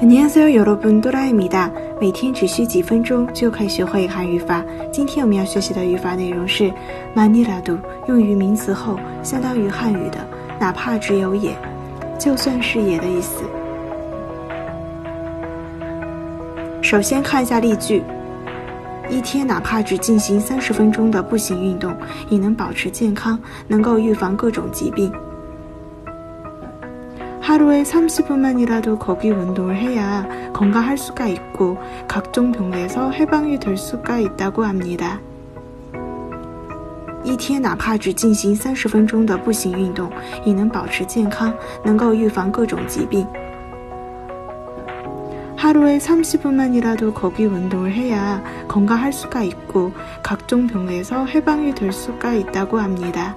안녕하세요여러분또라입니다每天只需几分钟就可以学会韩语法。今天我们要学习的语法内容是만일라도用于名词后，相当于汉语的哪怕只有也，就算是也的意思。首先看一下例句：一天哪怕只进行三十分钟的步行运动，也能保持健康，能够预防各种疾病。 하루에 30분만이라도 걷기 운동을 해야 건강할 수가 있고 각종 병에서 해방이 될 수가 있다고 합니다. 一天哪怕只进行三十分钟的步行运动，也能保持健康，能够预防各种疾病。 하루에 30분만이라도 걷기 운동을 해야 건강할 수가 있고 각종 병에서 해방이 될 수가 있다고 합니다.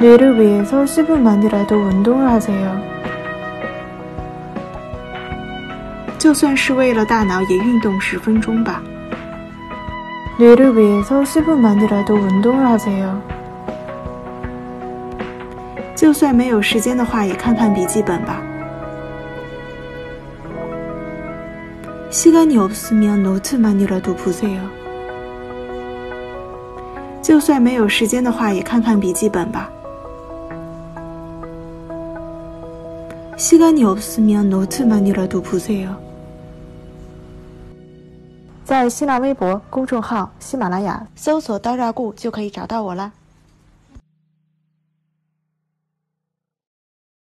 뇌를 위해서 10분만이라도 운동을 하세요. 就算是为了大脑也运动十分钟吧. 뇌를 위해서 10분만이라도 운동을 하세요. 就算没有时间的话也看看笔记本吧. 시간이 없으면 노트만이라도 보세요. 就算没有时间的话也看看笔记本吧。 시간이 없으면 노트만이라도 보세요. 在新浪微博公众号“喜马拉雅”搜索“刀扎固”就可以找到我啦。